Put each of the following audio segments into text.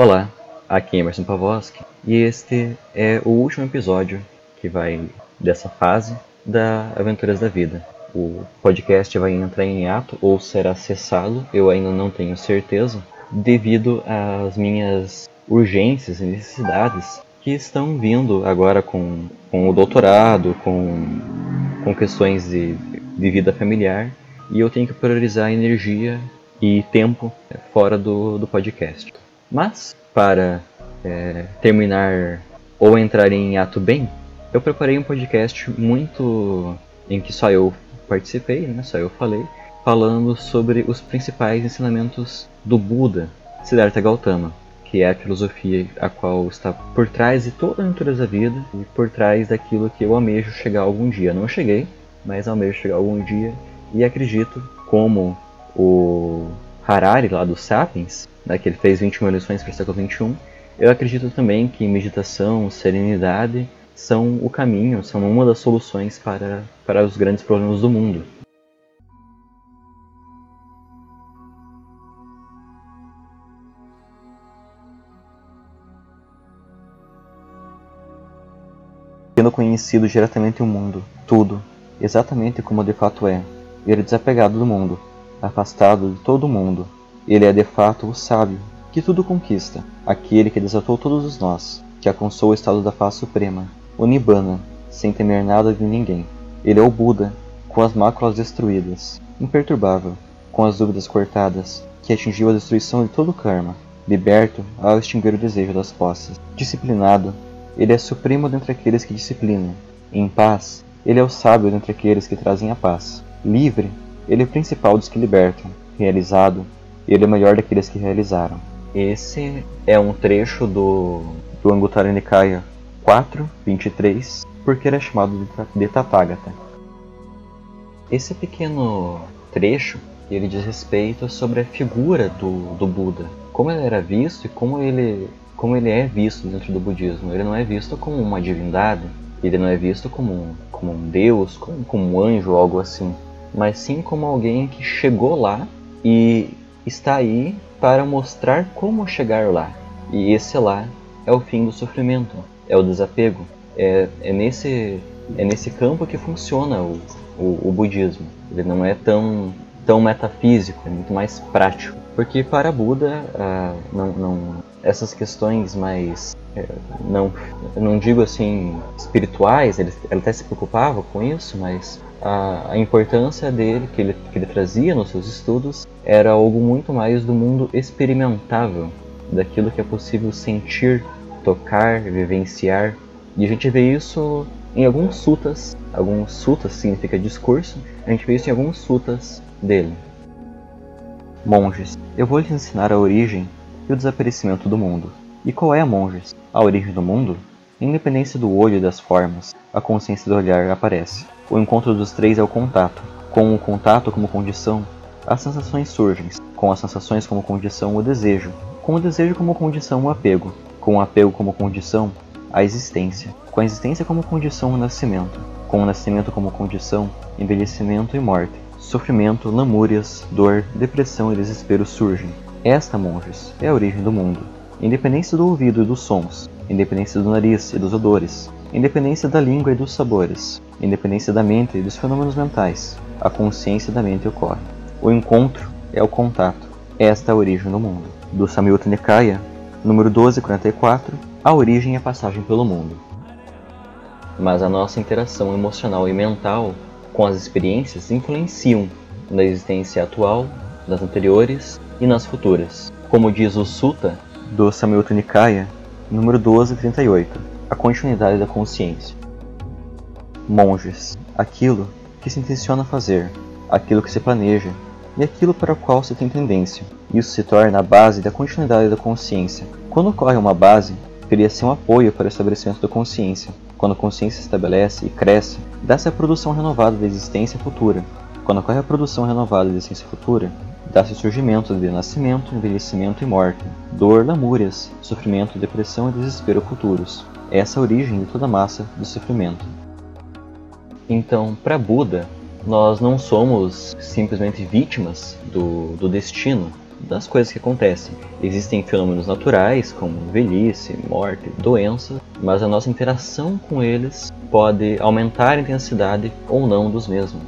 Olá, aqui é Emerson Pavoski e este é o último episódio que vai dessa fase da Aventuras da Vida. O podcast vai entrar em ato ou será cessado, eu ainda não tenho certeza, devido às minhas urgências e necessidades que estão vindo agora com, com o doutorado, com, com questões de, de vida familiar e eu tenho que priorizar energia e tempo fora do, do podcast. Mas, para é, terminar ou entrar em ato bem, eu preparei um podcast muito em que só eu participei, né, só eu falei, falando sobre os principais ensinamentos do Buda, Siddhartha Gautama, que é a filosofia a qual está por trás de toda a natureza da vida e por trás daquilo que eu almejo chegar algum dia. Não cheguei, mas almejo chegar algum dia e acredito, como o Harari lá do Sapiens, né, que ele fez 21 lições para o século 21, eu acredito também que meditação, serenidade são o caminho, são uma das soluções para, para os grandes problemas do mundo. Tendo conhecido diretamente o mundo, tudo, exatamente como de fato é, ele desapegado do mundo, afastado de todo mundo, ele é de fato o sábio, que tudo conquista, aquele que desatou todos os nós, que alcançou o estado da paz suprema, o Nibbana, sem temer nada de ninguém. Ele é o Buda, com as máculas destruídas, imperturbável, com as dúvidas cortadas, que atingiu a destruição de todo o karma, liberto ao extinguir o desejo das posses. Disciplinado, ele é supremo dentre aqueles que disciplinam. Em paz, ele é o sábio dentre aqueles que trazem a paz. Livre, ele é o principal dos que libertam. Realizado, ele é o melhor daqueles que realizaram. Esse é um trecho do, do Anguttara Nikaya 4.23, porque ele é chamado de Tathagata. Esse pequeno trecho ele diz respeito sobre a figura do, do Buda, como ele era visto e como ele, como ele é visto dentro do budismo. Ele não é visto como uma divindade, ele não é visto como, como um deus, como, como um anjo ou algo assim, mas sim como alguém que chegou lá e está aí para mostrar como chegar lá. E esse lá é o fim do sofrimento, é o desapego. É, é, nesse, é nesse campo que funciona o, o, o budismo. Ele não é tão, tão metafísico, é muito mais prático. Porque para Buda, ah, não, não, essas questões mais, é, não, não digo assim, espirituais, ele, ele até se preocupava com isso, mas a, a importância dele, que ele, que ele trazia nos seus estudos, era algo muito mais do mundo experimentável, daquilo que é possível sentir, tocar, vivenciar. E a gente vê isso em alguns sutas, alguns sutas significa discurso, a gente vê isso em alguns sutas dele. Monges, eu vou lhes ensinar a origem e o desaparecimento do mundo. E qual é, monges? A origem do mundo? Independência do olho e das formas, a consciência do olhar aparece. O encontro dos três é o contato. Com o contato como condição, as sensações surgem. Com as sensações como condição, o desejo. Com o desejo como condição, o apego. Com o apego como condição, a existência. Com a existência como condição, o nascimento. Com o nascimento como condição, envelhecimento e morte. Sofrimento, lamúrias, dor, depressão e desespero surgem. Esta, monges, é a origem do mundo. Independência do ouvido e dos sons, independência do nariz e dos odores, independência da língua e dos sabores, independência da mente e dos fenômenos mentais, a consciência da mente ocorre. O encontro é o contato. Esta é a origem do mundo. Do Samyutta Nikaya, número 1244, a origem e a passagem pelo mundo. Mas a nossa interação emocional e mental com as experiências influenciam na existência atual, nas anteriores e nas futuras. Como diz o Sutta do Samyutta Nikaya, número 1238, a continuidade da consciência. Monges, aquilo que se intenciona fazer, aquilo que se planeja e aquilo para o qual se tem tendência. Isso se torna a base da continuidade da consciência. Quando ocorre uma base, cria-se um apoio para o estabelecimento da consciência. Quando a consciência se estabelece e cresce, dá-se a produção renovada da existência futura. Quando ocorre a produção renovada da existência futura, dá-se o surgimento de nascimento, envelhecimento e morte, dor, lamúrias, sofrimento, depressão e desespero futuros. Essa é a origem de toda a massa do sofrimento. Então, para Buda, nós não somos simplesmente vítimas do, do destino, das coisas que acontecem. Existem fenômenos naturais, como velhice, morte, doença, mas a nossa interação com eles pode aumentar a intensidade ou não dos mesmos.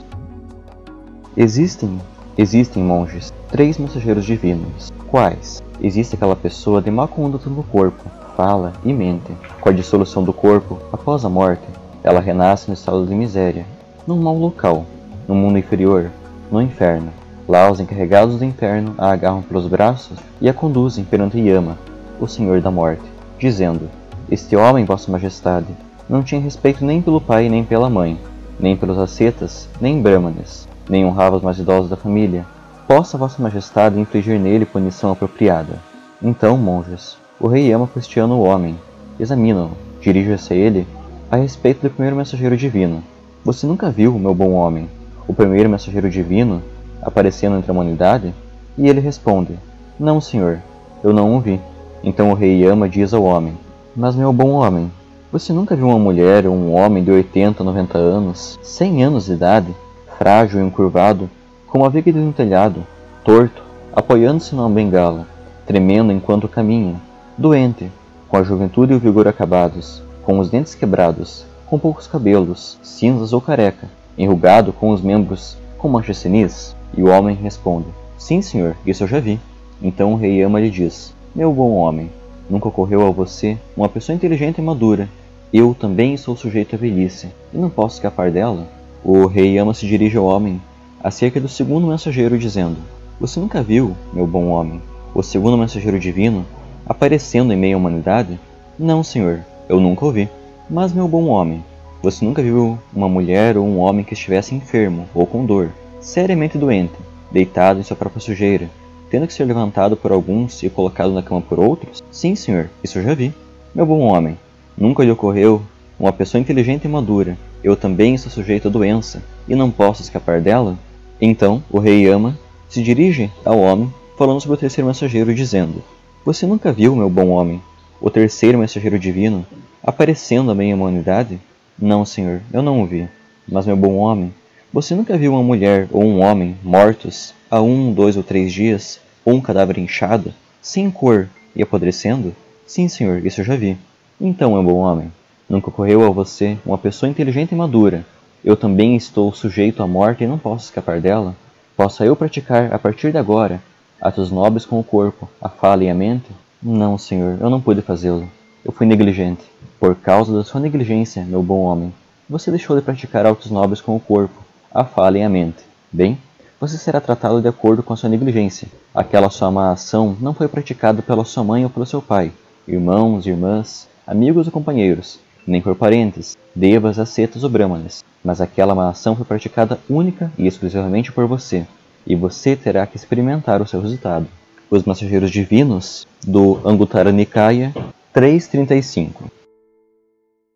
Existem, existem monges, três mensageiros divinos. Quais? Existe aquela pessoa de má conduta no corpo, fala e mente. Com a dissolução do corpo, após a morte, ela renasce no estado de miséria, num mau local, no mundo inferior, no inferno. Lá os encarregados do inferno a agarram pelos braços e a conduzem perante Yama, o Senhor da Morte, dizendo: Este homem, Vossa Majestade, não tinha respeito nem pelo pai nem pela mãe, nem pelos ascetas, nem brahmanes, nem honrava os mais idosos da família. Possa Vossa Majestade infligir nele punição apropriada. Então, monges, o rei Yama questiona o homem, examina-o, dirige-se a ele a respeito do primeiro mensageiro divino. Você nunca viu, meu bom homem, o primeiro mensageiro divino aparecendo entre a humanidade? E ele responde: Não, senhor, eu não o vi. Então o rei Yama diz ao homem: Mas, meu bom homem, você nunca viu uma mulher ou um homem de 80, 90 anos, 100 anos de idade, frágil e encurvado, como a viga de um telhado, torto, apoiando-se numa bengala, tremendo enquanto caminha, doente, com a juventude e o vigor acabados, com os dentes quebrados, com poucos cabelos, cinzas ou careca, enrugado com os membros com manchas senis? E o homem responde: Sim, senhor, isso eu já vi. Então o rei Ama lhe diz: Meu bom homem, nunca ocorreu a você uma pessoa inteligente e madura. Eu também sou sujeito à velhice, e não posso escapar dela. O rei Ama se dirige ao homem acerca do segundo mensageiro, dizendo: Você nunca viu, meu bom homem, o segundo mensageiro divino aparecendo em meio à humanidade? Não, senhor, eu nunca ouvi. Mas, meu bom homem, você nunca viu uma mulher ou um homem que estivesse enfermo ou com dor, seriamente doente, deitado em sua própria sujeira, tendo que ser levantado por alguns e colocado na cama por outros? Sim, senhor, isso eu já vi. Meu bom homem, nunca lhe ocorreu uma pessoa inteligente e madura. Eu também estou sujeito à doença e não posso escapar dela? Então o rei Ama se dirige ao homem, falando sobre o terceiro mensageiro, dizendo: Você nunca viu, meu bom homem, o terceiro mensageiro divino aparecendo à minha humanidade? Não, senhor, eu não o vi. Mas, meu bom homem, você nunca viu uma mulher ou um homem mortos há um, dois ou três dias, ou um cadáver inchado, sem cor e apodrecendo? Sim, senhor, isso eu já vi. Então, meu bom homem, nunca ocorreu a você uma pessoa inteligente e madura. Eu também estou sujeito à morte e não posso escapar dela. Possa eu praticar, a partir de agora, atos nobres com o corpo, a fala e a mente? Não, senhor, eu não pude fazê-lo. Eu fui negligente. Por causa da sua negligência, meu bom homem, você deixou de praticar autos nobres com o corpo, a fala e a mente. Bem, você será tratado de acordo com a sua negligência. Aquela sua má ação não foi praticada pela sua mãe ou pelo seu pai, irmãos, irmãs, amigos ou companheiros, nem por parentes, devas, ascetas ou brahmanes, mas aquela má ação foi praticada única e exclusivamente por você, e você terá que experimentar o seu resultado. Os mensageiros divinos do Anguttara Nikaya 335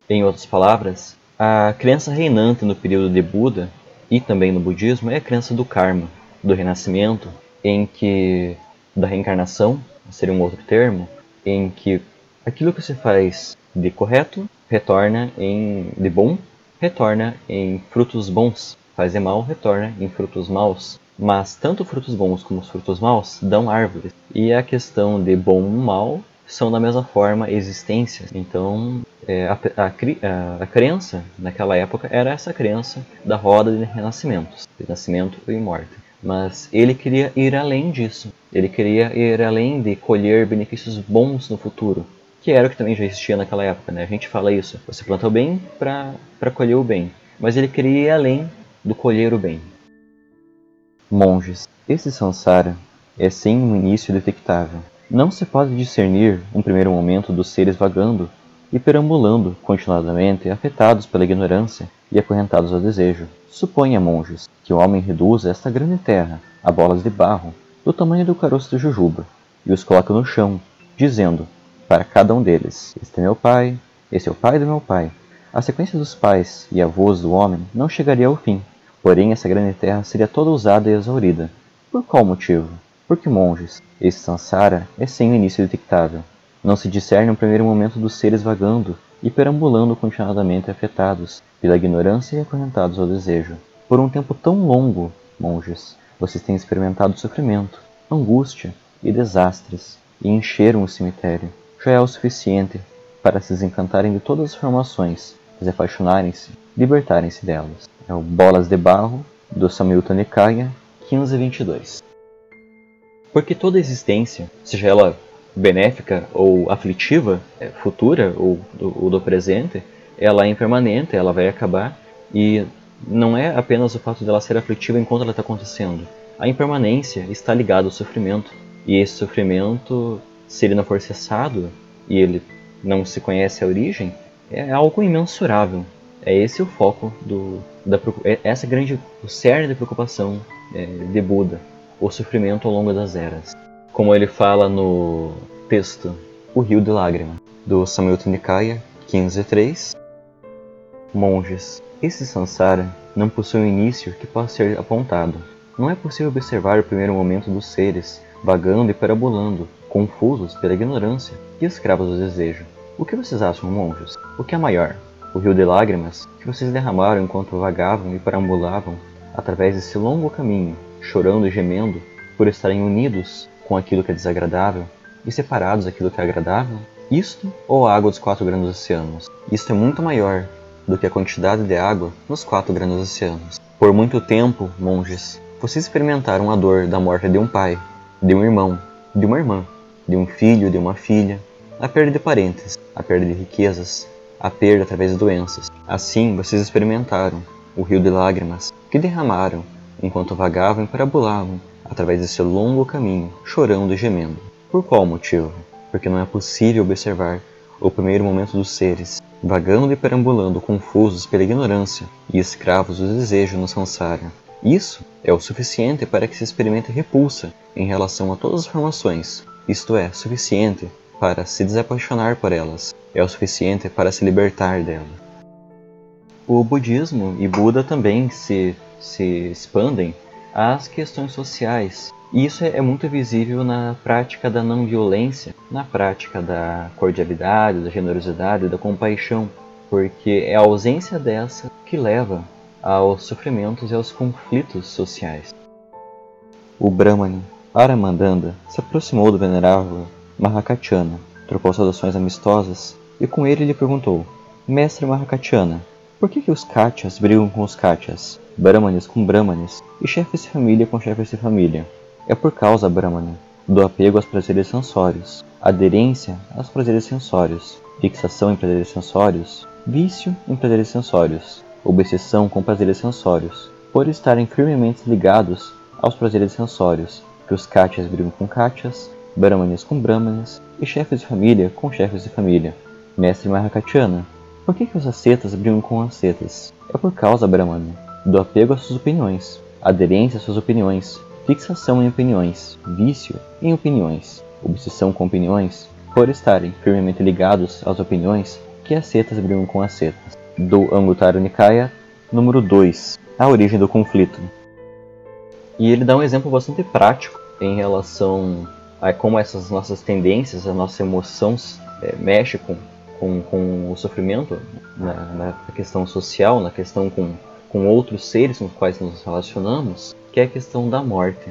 em outras palavras, a crença reinante no período de Buda e também no budismo é a crença do karma, do renascimento, em que da reencarnação, seria um outro termo, em que aquilo que se faz de correto retorna em de bom, retorna em frutos bons, faz de mal, retorna em frutos maus. Mas tanto frutos bons como os frutos maus dão árvores. E a questão de bom e mal são da mesma forma existências. Então, é, a, a, a, crença naquela época era essa crença da roda de renascimentos, de nascimento e morte. Mas ele queria ir além disso. Ele queria ir além de colher benefícios bons no futuro, que era o que também já existia naquela época. Né? A gente fala isso: você planta o bem para colher o bem. Mas ele queria ir além do colher o bem. Monges, esse samsara é sem um início detectável não se pode discernir um primeiro momento dos seres vagando e perambulando continuadamente, afetados pela ignorância e acorrentados ao desejo. Suponha, monges, que o homem reduza esta grande terra a bolas de barro, do tamanho do caroço de jujuba, e os coloca no chão, dizendo para cada um deles: Este é meu pai, este é o pai do meu pai. A sequência dos pais e avós do homem não chegaria ao fim, porém essa grande terra seria toda usada e exaurida. Por qual motivo? Porque monges, esse samsara é sem o início detectável. Não se discerne um primeiro momento dos seres vagando e perambulando continuadamente afetados pela ignorância e acorrentados ao desejo. Por um tempo tão longo, monges, vocês têm experimentado sofrimento, angústia, e desastres e encheram o cemitério. Já é o suficiente para se desencantarem de todas as formações, desapaixonarem-se, libertarem-se delas. É o Bolas de Barro, do Samyutta Nikaya, 1522. Porque toda existência, seja ela benéfica ou aflitiva, é, futura ou do, ou do presente, ela é impermanente, ela vai acabar e não é apenas o fato dela ser aflitiva enquanto ela está acontecendo. A impermanência está ligada ao sofrimento e esse sofrimento, se ele não for cessado e ele não se conhece a origem, é algo imensurável. É esse o foco do da é essa grande o cerne da preocupação é, de Buda, o sofrimento ao longo das eras. Como ele fala no texto O Rio de Lágrima, do Samyutta Nikaya 15.3 Monges, esse samsara não possui um início que possa ser apontado. Não é possível observar o primeiro momento dos seres, vagando e parabolando, confusos pela ignorância e escravos do desejo. O que vocês acham, monges? O que é maior? O rio de lágrimas que vocês derramaram enquanto vagavam e perambulavam através desse longo caminho, chorando e gemendo por estarem unidos com aquilo que é desagradável e separados daquilo que é agradável? Isto ou a água dos quatro grandes oceanos? Isto é muito maior do que a quantidade de água nos quatro grandes oceanos. Por muito tempo, monges, vocês experimentaram a dor da morte de um pai, de um irmão, de uma irmã, de um filho, de uma filha, a perda de parentes, a perda de riquezas, a perda através de doenças. Assim, vocês experimentaram o rio de lágrimas que derramaram enquanto vagavam e parabolavam através desse longo caminho, chorando e gemendo. Por qual motivo? Porque não é possível observar o primeiro momento dos seres, vagando e perambulando confusos pela ignorância e escravos do desejo no samsara. Isso é o suficiente para que se experimente repulsa em relação a todas as formações, isto é, suficiente para se desapaixonar por elas, é o suficiente para se libertar delas. O budismo e Buda também se, se expandem às questões sociais, e isso é, é muito visível na prática da não violência, na prática da cordialidade, da generosidade, da compaixão, porque é a ausência dessa que leva aos sofrimentos e aos conflitos sociais. O Brahmani Aramandanda se aproximou do venerável Mahakachana, trocou saudações amistosas e com ele lhe perguntou: Mestre Mahakachana, por que, que os Katyas brigam com os Katyas, Brahmanes com Brahmanes e chefes de família com chefes de família? É por causa, Brahmana, do apego aos prazeres sensórios, aderência aos prazeres sensórios, fixação em prazeres sensórios, vício em prazeres sensórios, obsessão com prazeres sensórios, por estarem firmemente ligados aos prazeres sensórios, que os Katyas brigam com Katyas, Brahmanes com Brahmanes e chefes de família com chefes de família. Mestre Mahakatyana, por que, que os ascetas brigam com ascetas? É por causa, Brahmana, do apego às suas opiniões, aderência às suas opiniões, fixação em opiniões, vício em opiniões, obsessão com opiniões, por estarem firmemente ligados às opiniões que as setas brigam com as setas. Do Anguttara Nikaya, número 2, A Origem do Conflito. E ele dá um exemplo bastante prático em relação a como essas nossas tendências, a nossa emoção é, mexe com, com, com o sofrimento na, na questão social, na questão com, com outros seres com os quais nos relacionamos, que é a questão da morte.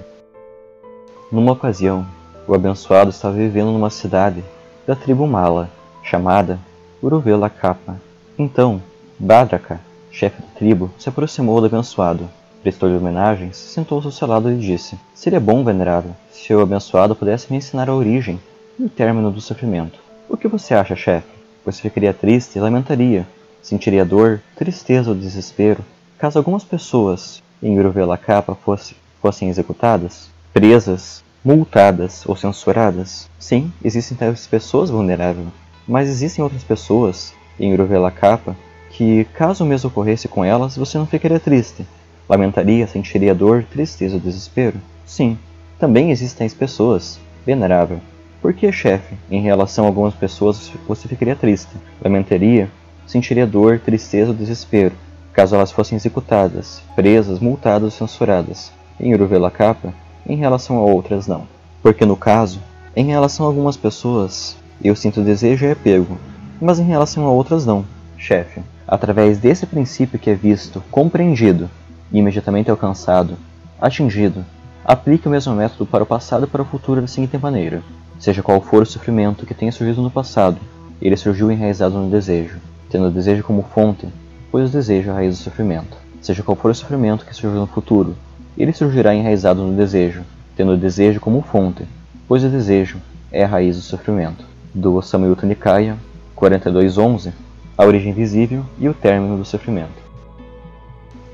Numa ocasião, o abençoado estava vivendo numa cidade da tribo Mala, chamada Uruvela Capa. Então, Badraka, chefe da tribo, se aproximou do abençoado, prestou-lhe homenagens, sentou-se ao seu lado e disse: Seria bom, venerável, se o abençoado pudesse me ensinar a origem e o término do sofrimento. O que você acha, chefe? Você ficaria triste e lamentaria, sentiria dor, tristeza ou desespero, caso algumas pessoas em Capa fosse, fossem executadas, presas, multadas ou censuradas. Sim, existem tais pessoas vulneráveis, mas existem outras pessoas em Capa que, caso o mesmo ocorresse com elas, você não ficaria triste. Lamentaria, sentiria dor, tristeza ou desespero? Sim, também existem tais pessoas, venerável. Por que, chefe, em relação a algumas pessoas você ficaria triste? Lamentaria, sentiria dor, tristeza ou desespero? caso elas fossem executadas, presas, multadas ou censuradas. Em Uruvela Capa, em relação a outras não. Porque no caso, em relação a algumas pessoas, eu sinto desejo e apego, mas em relação a outras não. Chefe, através desse princípio que é visto, compreendido, e imediatamente alcançado, atingido, Aplique o mesmo método para o passado e para o futuro da seguinte maneira: seja qual for o sofrimento que tenha surgido no passado, ele surgiu enraizado no desejo, tendo o desejo como fonte, pois o desejo é a raiz do sofrimento. Seja qual for o sofrimento que surgiu no futuro, ele surgirá enraizado no desejo, tendo o desejo como fonte, pois o desejo é a raiz do sofrimento. Do Samyutta Nikaya 42.11, a origem visível e o término do sofrimento.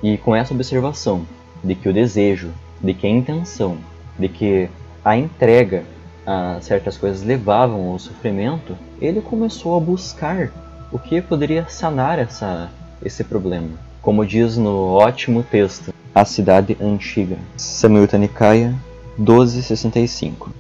E com essa observação de que o desejo, de que a intenção, de que a entrega a certas coisas levavam ao sofrimento, ele começou a buscar o que poderia sanar essa, esse problema. Como diz no ótimo texto A Cidade Antiga, Samyutta Nikaya 1265.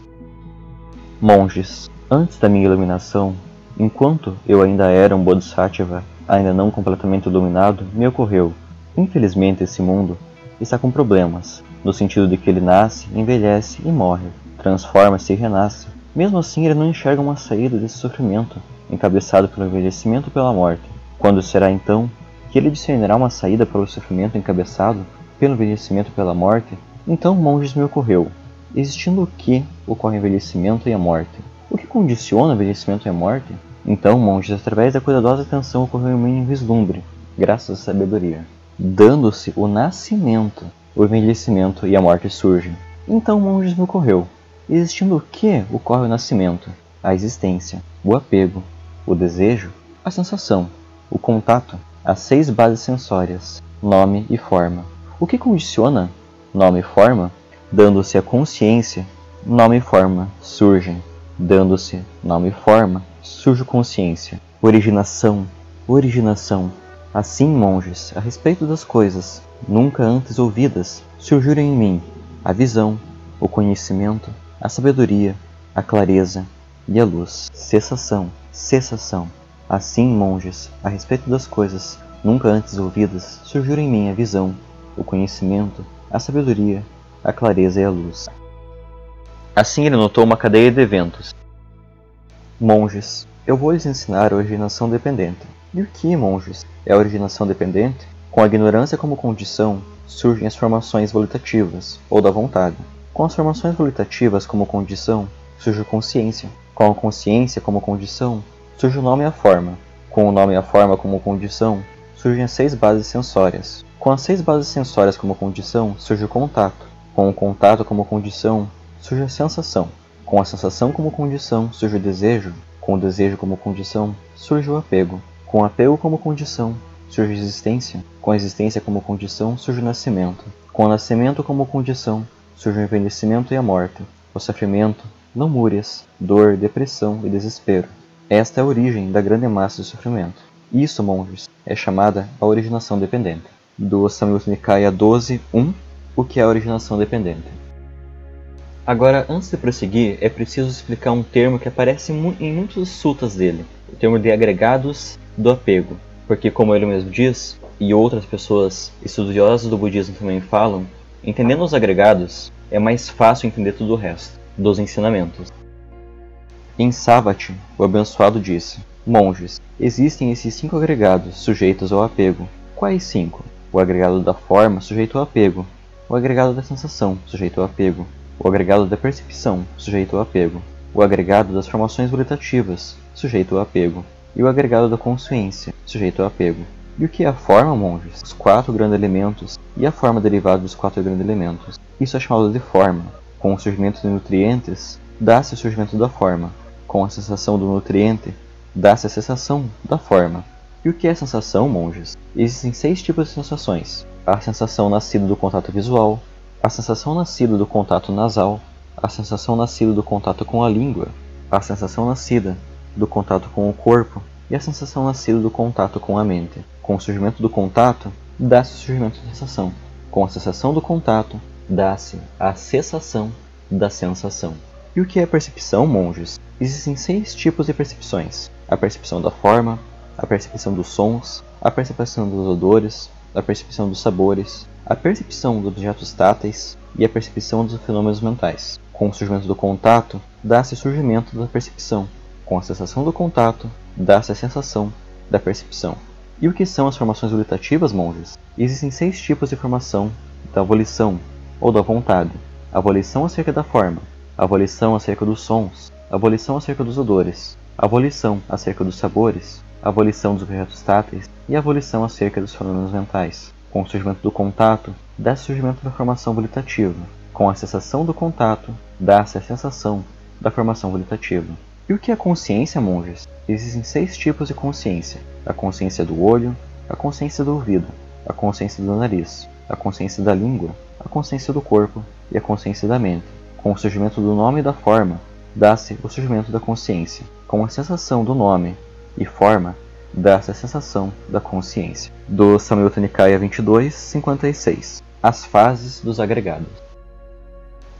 Monges, antes da minha iluminação, enquanto eu ainda era um Bodhisattva, ainda não completamente iluminado, me ocorreu Infelizmente, esse mundo está com problemas, no sentido de que ele nasce, envelhece e morre, transforma-se e renasce. Mesmo assim, ele não enxerga uma saída desse sofrimento, encabeçado pelo envelhecimento e pela morte. Quando será então que ele discernirá uma saída para o sofrimento encabeçado pelo envelhecimento e pela morte? Então, monges, me ocorreu: existindo o que ocorre o envelhecimento e a morte? O que condiciona o envelhecimento e a morte? Então, monges, através da cuidadosa atenção ocorreu em mim um vislumbre, graças à sabedoria dando-se o nascimento, o envelhecimento e a morte surgem. Então o monges me ocorreu. Existindo o que ocorre o nascimento? A existência, o apego, o desejo, a sensação, o contato, as seis bases sensórias, nome e forma. O que condiciona nome e forma? Dando-se a consciência, nome e forma surgem. Dando-se nome e forma, surge consciência. Originação, originação, Assim, monges, a respeito das coisas nunca antes ouvidas, surgiram em mim a visão, o conhecimento, a sabedoria, a clareza e a luz. Cessação, cessação. Assim, monges, a respeito das coisas nunca antes ouvidas, surgiram em mim a visão, o conhecimento, a sabedoria, a clareza e a luz. Assim ele notou uma cadeia de eventos. Monges, eu vou lhes ensinar a originação dependente. E o que, monges? É a originação dependente? Com a ignorância como condição, surgem as formações volitativas, ou da vontade. Com as formações volitativas como condição, surge a consciência. Com a consciência como condição, surge o nome e a forma. Com o nome e a forma como condição, surgem as seis bases sensórias. Com as seis bases sensórias como condição, surge o contato. Com o contato como condição, surge a sensação. Com a sensação como condição, surge o desejo. Com o desejo como condição, surge o apego. Com apego como condição, surge existência. Com a existência como condição, surge o nascimento. Com o nascimento como condição, surge o envelhecimento e a morte, o sofrimento, lamúrias, dor, depressão e desespero. Esta é a origem da grande massa de sofrimento. Isso, monges, é chamada a originação dependente. Do Samyutta Nikaya 12, 1, o que é a originação dependente. Agora, antes de prosseguir, é preciso explicar um termo que aparece em muitos sutas dele, o termo de agregados do apego, porque como ele mesmo diz, e outras pessoas estudiosas do budismo também falam, entendendo os agregados, é mais fácil entender tudo o resto, dos ensinamentos. Em Savati, o abençoado disse: Monges, existem esses cinco agregados sujeitos ao apego. Quais cinco? O agregado da forma, sujeito ao apego. O agregado da sensação, sujeito ao apego. O agregado da percepção, sujeito ao apego. O agregado das formações volitativas, sujeito ao apego e o agregado da consciência, sujeito ao apego. E o que é a forma, monges? Os quatro grandes elementos e a forma derivada dos quatro grandes elementos. Isso é chamado de forma. Com o surgimento de nutrientes, dá-se o surgimento da forma. Com a sensação do nutriente, dá-se a sensação da forma. E o que é sensação, monges? Existem seis tipos de sensações: a sensação nascida do contato visual, a sensação nascida do contato nasal, a sensação nascida do contato com a língua, a sensação nascida do contato com o corpo e a sensação nascida do contato com a mente. Com o surgimento do contato, dá-se o surgimento da sensação. Com a cessação do contato, dá-se a cessação da sensação. E o que é percepção, monges? Existem seis tipos de percepções: a percepção da forma, a percepção dos sons, a percepção dos odores, a percepção dos sabores, a percepção dos objetos táteis e a percepção dos fenômenos mentais. Com o surgimento do contato, dá-se o surgimento da percepção, com a sensação do contato, dá-se a sensação da percepção. E o que são as formações volitativas, monges? Existem seis tipos de formação da volição, ou da vontade. Abolição acerca da forma. Abolição acerca dos sons. Abolição acerca dos odores. Abolição acerca dos sabores. Abolição dos objetos táteis. E abolição acerca dos fenômenos mentais. Com o surgimento do contato, dá-se surgimento da formação volitativa. Com a cessação do contato, dá-se a sensação da formação volitativa. E o que é consciência, monges? Existem seis tipos de consciência: a consciência do olho, a consciência do ouvido, a consciência do nariz, a consciência da língua, a consciência do corpo e a consciência da mente. Com o surgimento do nome e da forma, dá-se o surgimento da consciência. Com a sensação do nome e forma, dá-se a sensação da consciência. Do Samyutta Nikaya 22, 56. As fases dos agregados.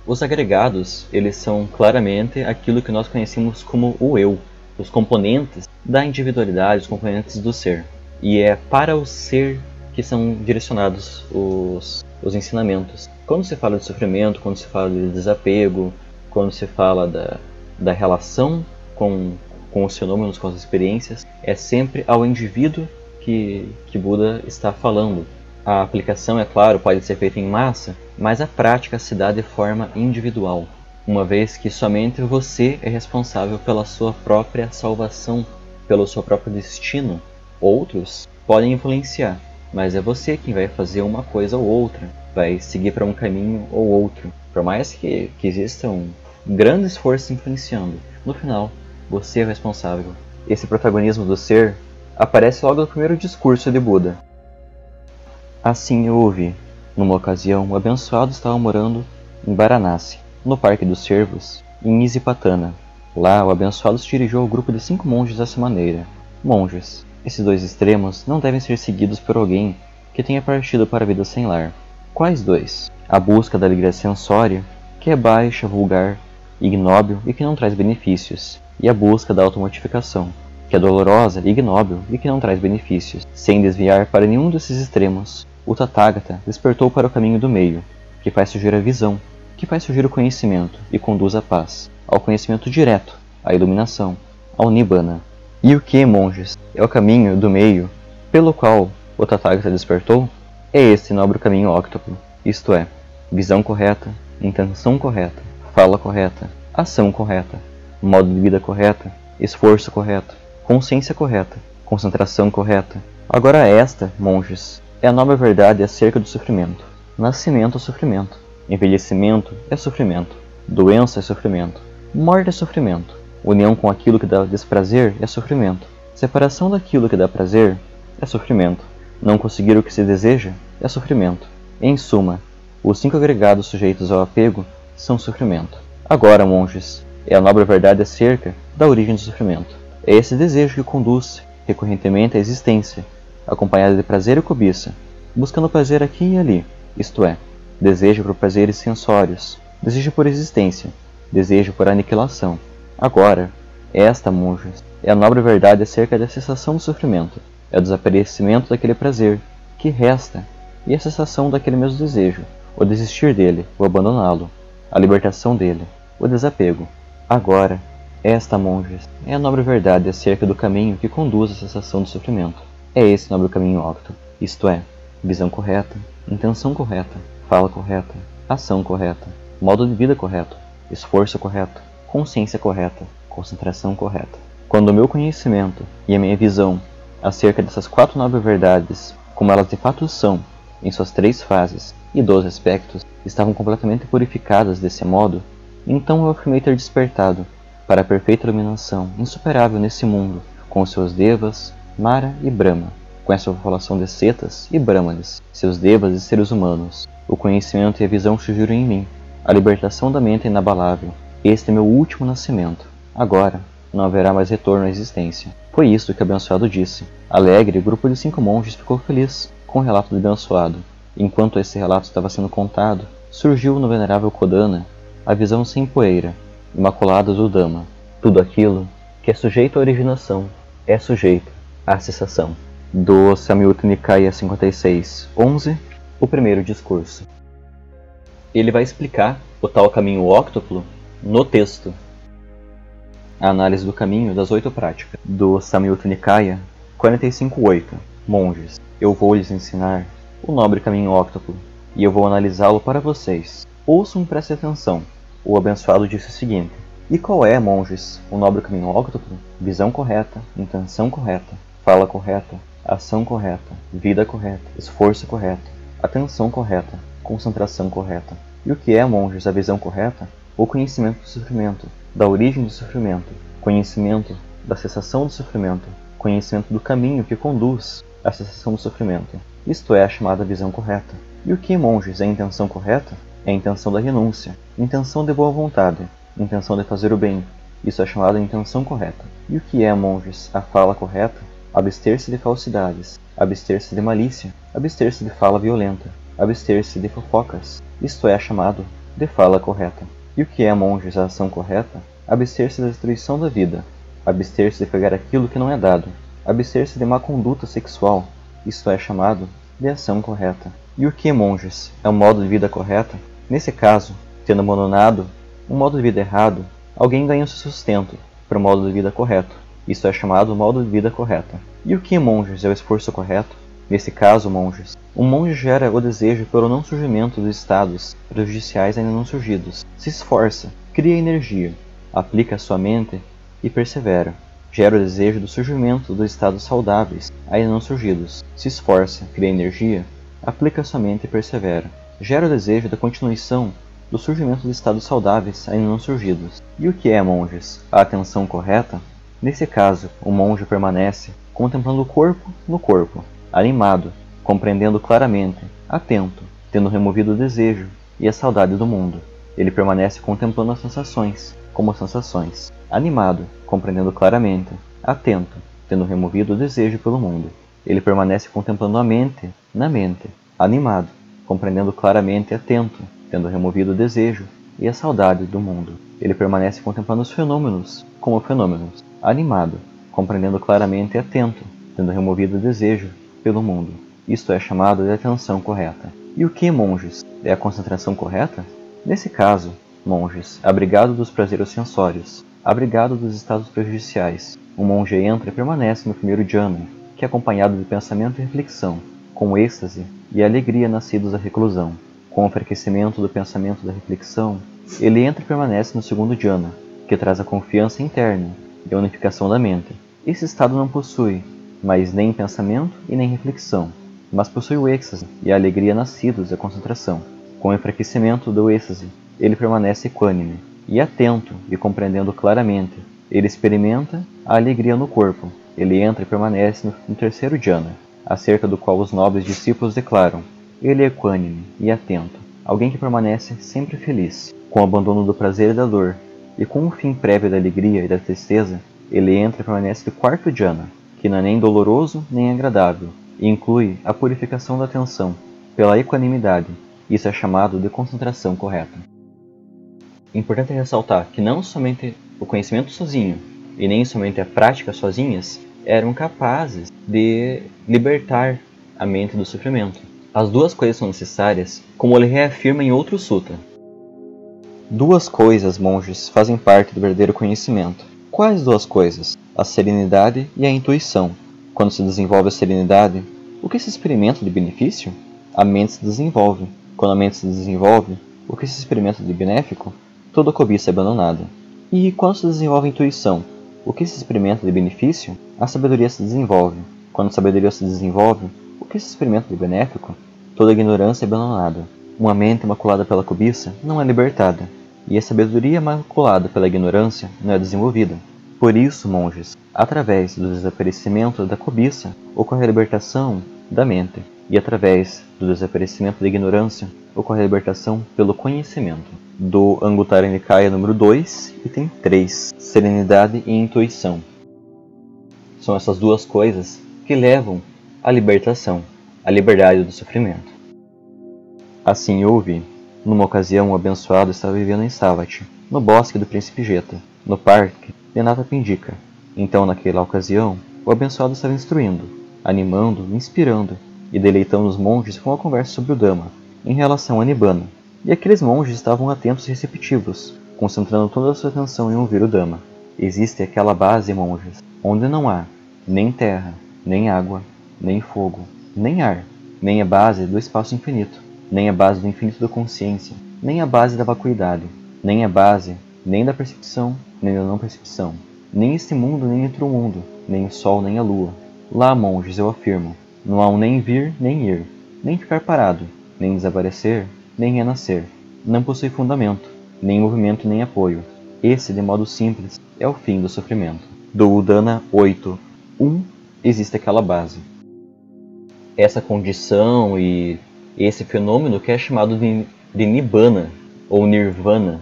Os agregados, eles são claramente aquilo que nós conhecemos como o eu, os componentes da individualidade, os componentes do ser. E é para o ser que são direcionados os, os ensinamentos. Quando se fala de sofrimento, quando se fala de desapego, quando se fala da, da relação com, com os fenômenos, com as experiências, é sempre ao indivíduo que, que Buda está falando. A aplicação, é claro, pode ser feita em massa, mas a prática se dá de forma individual, uma vez que somente você é responsável pela sua própria salvação, pelo seu próprio destino. Outros podem influenciar, mas é você quem vai fazer uma coisa ou outra, vai seguir para um caminho ou outro. Por mais que, que existam grandes forças influenciando, no final, você é responsável. Esse protagonismo do ser aparece logo no primeiro discurso de Buda. Assim eu ouvi. Numa ocasião, o abençoado estava morando em Varanasi, no Parque dos Cervos, em Isipatana. Lá, o abençoado se dirigiu ao grupo de cinco monges dessa maneira: Monges, esses dois extremos não devem ser seguidos por alguém que tenha partido para a vida sem lar. Quais dois? A busca da alegria sensória, que é baixa, vulgar, ignóbil e que não traz benefícios, e a busca da automortificação, que é dolorosa, ignóbil e que não traz benefícios. Sem desviar para nenhum desses extremos, o Tathagata despertou para o caminho do meio, que faz surgir a visão, que faz surgir o conhecimento e conduz à paz, ao conhecimento direto, à iluminação, ao Nibbana. E o que, monges, é o caminho do meio pelo qual o Tathagata despertou? É esse nobre caminho óctuplo, isto é, visão correta, intenção correta, fala correta, ação correta, modo de vida correta, esforço correto, consciência correta, concentração correta. Agora esta, monges, é a nova verdade acerca do sofrimento. Nascimento é sofrimento, envelhecimento é sofrimento, doença é sofrimento, morte é sofrimento, União com aquilo que dá desprazer é sofrimento. Separação daquilo que dá prazer é sofrimento. Não conseguir o que se deseja é sofrimento. Em suma, os cinco agregados sujeitos ao apego são sofrimento. Agora, monges, é a nobre verdade acerca da origem do sofrimento. É esse desejo que conduz recorrentemente à existência, acompanhado de prazer e cobiça, buscando prazer aqui e ali, isto é, desejo por prazeres sensórios, desejo por existência, desejo por aniquilação Agora, esta, monjas, é a nobre verdade acerca da cessação do sofrimento, é o desaparecimento daquele prazer que resta e a cessação daquele mesmo desejo, o desistir dele, o abandoná-lo, a libertação dele, o desapego. Agora, esta, monjas, é a nobre verdade acerca do caminho que conduz à cessação do sofrimento. É esse nobre caminho octo, isto é, visão correta, intenção correta, fala correta, ação correta, modo de vida correto, esforço correto, consciência correta, concentração correta. Quando o meu conhecimento e a minha visão acerca dessas quatro nobres verdades, como elas de fato são, em suas três fases e doze aspectos, estavam completamente purificadas desse modo, então eu afirmei ter despertado para a perfeita iluminação insuperável nesse mundo, com os seus devas, Mara e Brahma, com essa população de setas e brahmanes, seus devas e seres humanos. O conhecimento e a visão surgiram em mim, a libertação da mente é inabalável, este é meu último nascimento. Agora, não haverá mais retorno à existência. Foi isso que o abençoado disse. Alegre, o grupo de cinco monges ficou feliz com o relato do abençoado. Enquanto esse relato estava sendo contado, surgiu no venerável Kodana a visão sem poeira, imaculada do Dama. Tudo aquilo que é sujeito à originação é sujeito à cessação. Do Samyutta Nikaya 56, 11, o primeiro discurso. Ele vai explicar o tal caminho óctuplo no texto. A análise do caminho das oito práticas, do Samyutta Nikaya 45.8 Monges, eu vou lhes ensinar o nobre caminho óctuplo, e eu vou analisá-lo para vocês. Ouçam e prestem atenção. O abençoado disse o seguinte: E qual é, monges, o nobre caminho óctuplo? Visão correta, intenção correta, fala correta, ação correta, vida correta, esforço correto, atenção correta, concentração correta. E o que é, monges, a visão correta? O conhecimento do sofrimento, da origem do sofrimento, conhecimento da cessação do sofrimento, conhecimento do caminho que conduz à cessação do sofrimento. Isto é a chamada visão correta. E o que, monges, é a intenção correta? É a intenção da renúncia, intenção de boa vontade, intenção de fazer o bem. Isso é chamada intenção correta. E o que é, monges, a fala correta? Abster-se de falsidades, abster-se de malícia, abster-se de fala violenta, abster-se de fofocas. Isto é chamado de fala correta. E o que é, monges, a ação correta? Abster-se da destruição da vida, abster-se de pegar aquilo que não é dado, abster-se de má conduta sexual. Isto é chamado de ação correta. E o que, monges, é o modo de vida correta? Nesse caso, tendo abandonado um modo de vida errado, alguém ganha o seu sustento para o modo de vida correto. Isso é chamado modo de vida correta. E o que, monges, é o esforço correto? Nesse caso, monges, um monge gera o desejo pelo não surgimento dos estados prejudiciais ainda não surgidos. Se esforça, cria energia, aplica sua mente e persevera. Gera o desejo do surgimento dos estados saudáveis ainda não surgidos. Se esforça, cria energia, aplica sua mente e persevera gera o desejo da continuação do surgimento de estados saudáveis ainda não surgidos. E o que é, monges? A atenção correta? Nesse caso, o monge permanece contemplando o corpo no corpo, animado, compreendendo claramente, atento, tendo removido o desejo e a saudade do mundo. Ele permanece contemplando as sensações, como sensações, animado, compreendendo claramente, atento, tendo removido o desejo pelo mundo. Ele permanece contemplando a mente, na mente, animado, compreendendo claramente atento, tendo removido o desejo e a saudade do mundo. Ele permanece contemplando os fenômenos como fenômenos, animado, compreendendo claramente e atento, tendo removido o desejo pelo mundo. Isto é chamado de atenção correta. E o que, monges, é a concentração correta? Nesse caso, monges, abrigado dos prazeres sensórios, abrigado dos estados prejudiciais, o monge entra e permanece no primeiro jhana, que é acompanhado de pensamento e reflexão, com êxtase e alegria nascidos da reclusão. Com o enfraquecimento do pensamento da reflexão, ele entra e permanece no segundo jhana, que traz a confiança interna e a unificação da mente. Esse estado não possui, mais nem pensamento e nem reflexão, mas possui o êxtase e a alegria nascidos da concentração. Com o enfraquecimento do êxtase, ele permanece equânime e atento e compreendendo claramente. Ele experimenta a alegria no corpo. Ele entra e permanece no terceiro jhana, acerca do qual os nobres discípulos declaram: Ele é equânime e atento, alguém que permanece sempre feliz, com o abandono do prazer e da dor, e com o fim prévio da alegria e da tristeza, ele entra e permanece do quarto jhana, que não é nem doloroso nem agradável, e inclui a purificação da atenção pela equanimidade. Isso é chamado de concentração correta. Importante ressaltar que não somente o conhecimento sozinho e nem somente a prática sozinhas eram capazes de libertar a mente do sofrimento. As duas coisas são necessárias, como ele reafirma em outro sutra. Duas coisas, monges, fazem parte do verdadeiro conhecimento. Quais duas coisas? A serenidade e a intuição. Quando se desenvolve a serenidade, o que se experimenta de benefício? A mente se desenvolve. Quando a mente se desenvolve, o que se experimenta de benéfico? Toda cobiça é abandonada. E quando se desenvolve a intuição, o que se experimenta de benefício? A sabedoria se desenvolve. Quando a sabedoria se desenvolve, o que se experimenta de benéfico? Toda ignorância é abandonada. Uma mente maculada pela cobiça não é libertada, e a sabedoria maculada pela ignorância não é desenvolvida. Por isso, monges, através do desaparecimento da cobiça ocorre a libertação da mente, e através do desaparecimento da ignorância ocorre a libertação pelo conhecimento. Do Anguttara Nikaya número 2, item 3, Serenidade e Intuição. São essas duas coisas que levam à libertação, à liberdade do sofrimento. Assim houve, numa ocasião, o abençoado estava vivendo em Savat, no bosque do príncipe Jeta, no parque de Nata Pindica. Então, naquela ocasião, o abençoado estava instruindo, animando, inspirando e deleitando os monges com a conversa sobre o Dhamma, em relação a Nibbana. E aqueles monges estavam atentos e receptivos, concentrando toda a sua atenção em ouvir o Dhamma. Existe aquela base, monges, onde não há nem terra, nem água, nem fogo, nem ar, nem a base do espaço infinito. Nem a base do infinito da consciência, nem a base da vacuidade, nem a base nem da percepção, nem da não percepção, nem este mundo, nem outro mundo, nem o sol, nem a lua. Lá, monges, eu afirmo, não há um nem vir, nem ir, nem ficar parado, nem desaparecer, nem renascer. Não possui fundamento, nem movimento, nem apoio. Esse, de modo simples, é o fim do sofrimento. Do Udana 8, 1, existe aquela base. Essa condição e esse fenômeno que é chamado de, de Nibbana, ou Nirvana.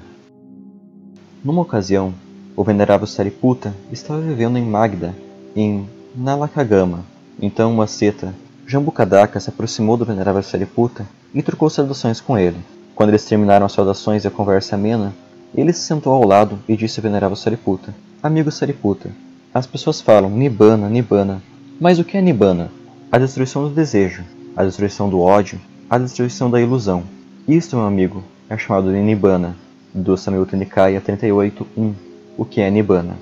Numa ocasião, o venerável Sariputta estava vivendo em Magda, em Nalakagama. Então uma seta, Jambukadaka, se aproximou do venerável Sariputta e trocou saudações com ele. Quando eles terminaram as saudações e a conversa amena, ele se sentou ao lado e disse ao venerável Sariputta: Amigo Sariputta, as pessoas falam Nibbana, Nibbana. Mas o que é Nibbana? A destruição do desejo, a destruição do ódio, a destruição da ilusão. Isto, meu amigo, é chamado de Nibbana, do Samyutta Nikaya 38.1, o que é Nibbana.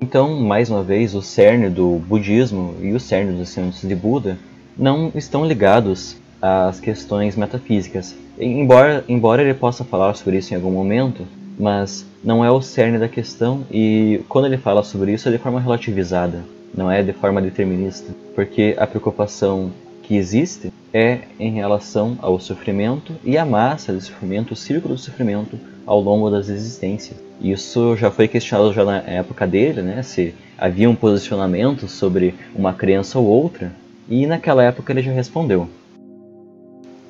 Então, mais uma vez, o cerne do budismo e o cerne dos ensinamentos de Buda não estão ligados às questões metafísicas. Embora, embora ele possa falar sobre isso em algum momento, mas não é o cerne da questão e quando ele fala sobre isso é de forma relativizada, não é de forma determinista, porque a preocupação que existe é em relação ao sofrimento e a massa de sofrimento, o círculo de sofrimento ao longo das existências. Isso já foi questionado já na época dele, né, se havia um posicionamento sobre uma crença ou outra, e naquela época ele já respondeu.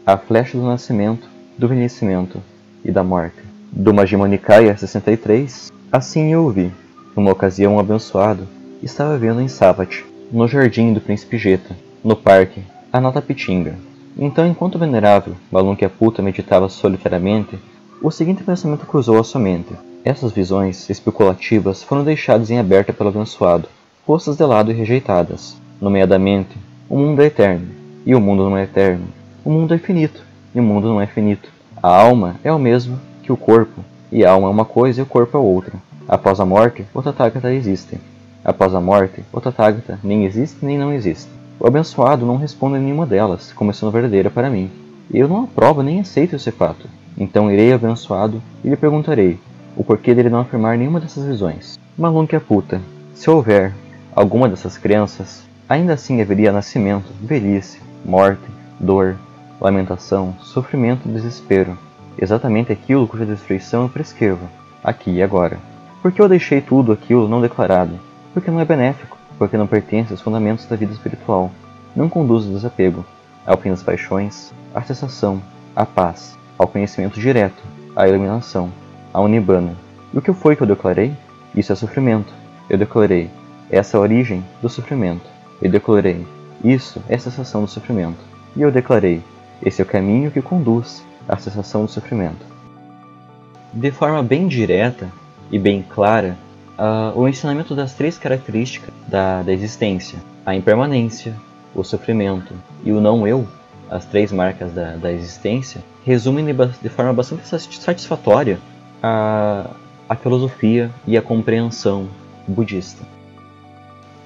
A flecha do nascimento, do envelhecimento e da morte. Do Majjhima Nikaya 63, assim eu ouvi. Numa ocasião um abençoado, estava vendo em Savat, no jardim do príncipe Jeta, no parque Anatapitinga. Então, enquanto o venerável Balunquiaputa meditava solitariamente, o seguinte pensamento cruzou a sua mente. Essas visões especulativas foram deixadas em aberto pelo abençoado, postas de lado e rejeitadas. Nomeadamente, o mundo é eterno, e o mundo não é eterno. O mundo é finito, e o mundo não é finito. A alma é o mesmo que o corpo, e a alma é uma coisa e o corpo é outra. Após a morte, o Tathagata existe. Após a morte, o Tathagata nem existe nem não existe. O abençoado não responde a nenhuma delas, como sendo verdadeira para mim. E eu não aprovo nem aceito esse fato. Então irei ao abençoado e lhe perguntarei o porquê dele não afirmar nenhuma dessas visões. Malunque a puta. Se houver alguma dessas crenças, ainda assim haveria nascimento, velhice, morte, dor, lamentação, sofrimento e desespero. Exatamente aquilo cuja destruição eu prescrevo, aqui e agora. Porque eu deixei tudo aquilo não declarado? Porque não é benéfico porque não pertence aos fundamentos da vida espiritual, não conduz ao desapego, ao fim das paixões, à cessação, à paz, ao conhecimento direto, à iluminação, ao nibbana. E o que foi que eu declarei? Isso é sofrimento. Eu declarei, essa é a origem do sofrimento. Eu declarei, isso é a cessação do sofrimento. E eu declarei, esse é o caminho que conduz à cessação do sofrimento. De forma bem direta e bem clara, uh, o ensinamento das três características da, da existência: a impermanência, o sofrimento e o não-eu, as três marcas da, da existência, resumem de, de, forma bastante satisfatória a, a filosofia e a compreensão budista.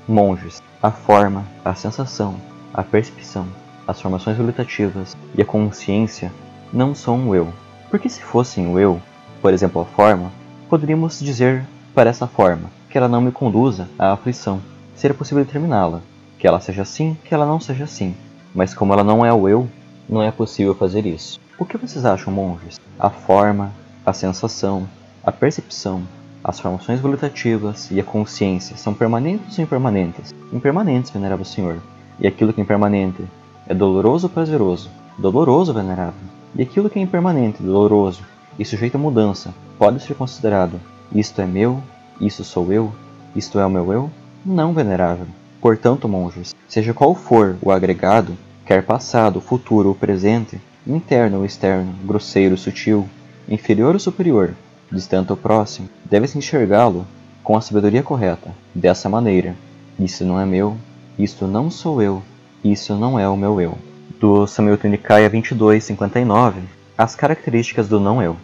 Monges, a forma, a sensação, a percepção, as formações volitativas e a consciência não são o eu. Porque se fossem o eu, por exemplo a forma, poderíamos dizer para essa forma, que ela não me conduza à aflição. Seria possível determiná-la, que ela seja assim, que ela não seja assim. Mas como ela não é o eu, não é possível fazer isso. O que vocês acham, monges? A forma, a sensação, a percepção, as formações volitativas e a consciência são permanentes ou impermanentes? Impermanentes, venerável senhor. E aquilo que é impermanente é doloroso ou prazeroso? Doloroso, venerável. E aquilo que é impermanente, doloroso e sujeito a mudança pode ser considerado isto é meu? Isso sou eu? Isto é o meu eu? Não, venerável. Portanto, monges, seja qual for o agregado, quer passado, futuro ou presente, interno ou externo, grosseiro ou sutil, inferior ou superior, distante ou próximo, deve-se enxergá-lo com a sabedoria correta, dessa maneira. Isso não é meu, isto não sou eu, isso não é o meu eu. Do Samyutta Nikaya 22:59, as características do não eu.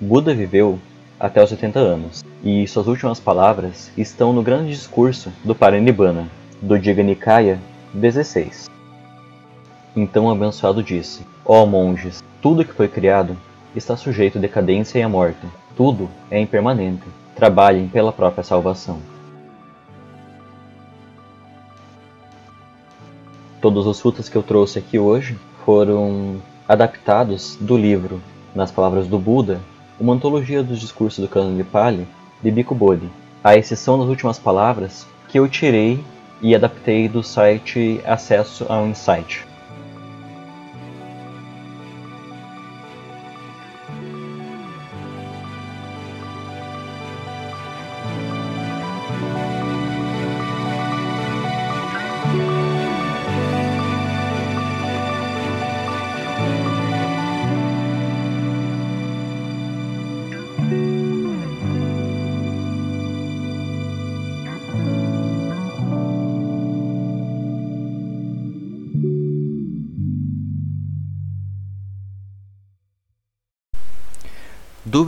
Buda viveu até os 80 anos, e suas últimas palavras estão no grande discurso do Parinibbana, do Diga Nikaya 16. Então o abençoado disse: Ó oh, monges, tudo que foi criado está sujeito à decadência e à morte. Tudo é impermanente. Trabalhem pela própria salvação. Todos os frutos que eu trouxe aqui hoje foram adaptados do livro, nas palavras do Buda, uma antologia dos discursos do Cano de Pali, de Bhikkhu Bodhi, a exceção das últimas palavras que eu tirei e adaptei do site Acesso ao Insight.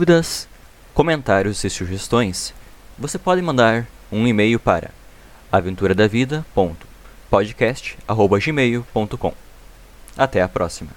Dúvidas, comentários e sugestões, você pode mandar um e-mail para aventuradavida.podcast@gmail.com. Até a próxima.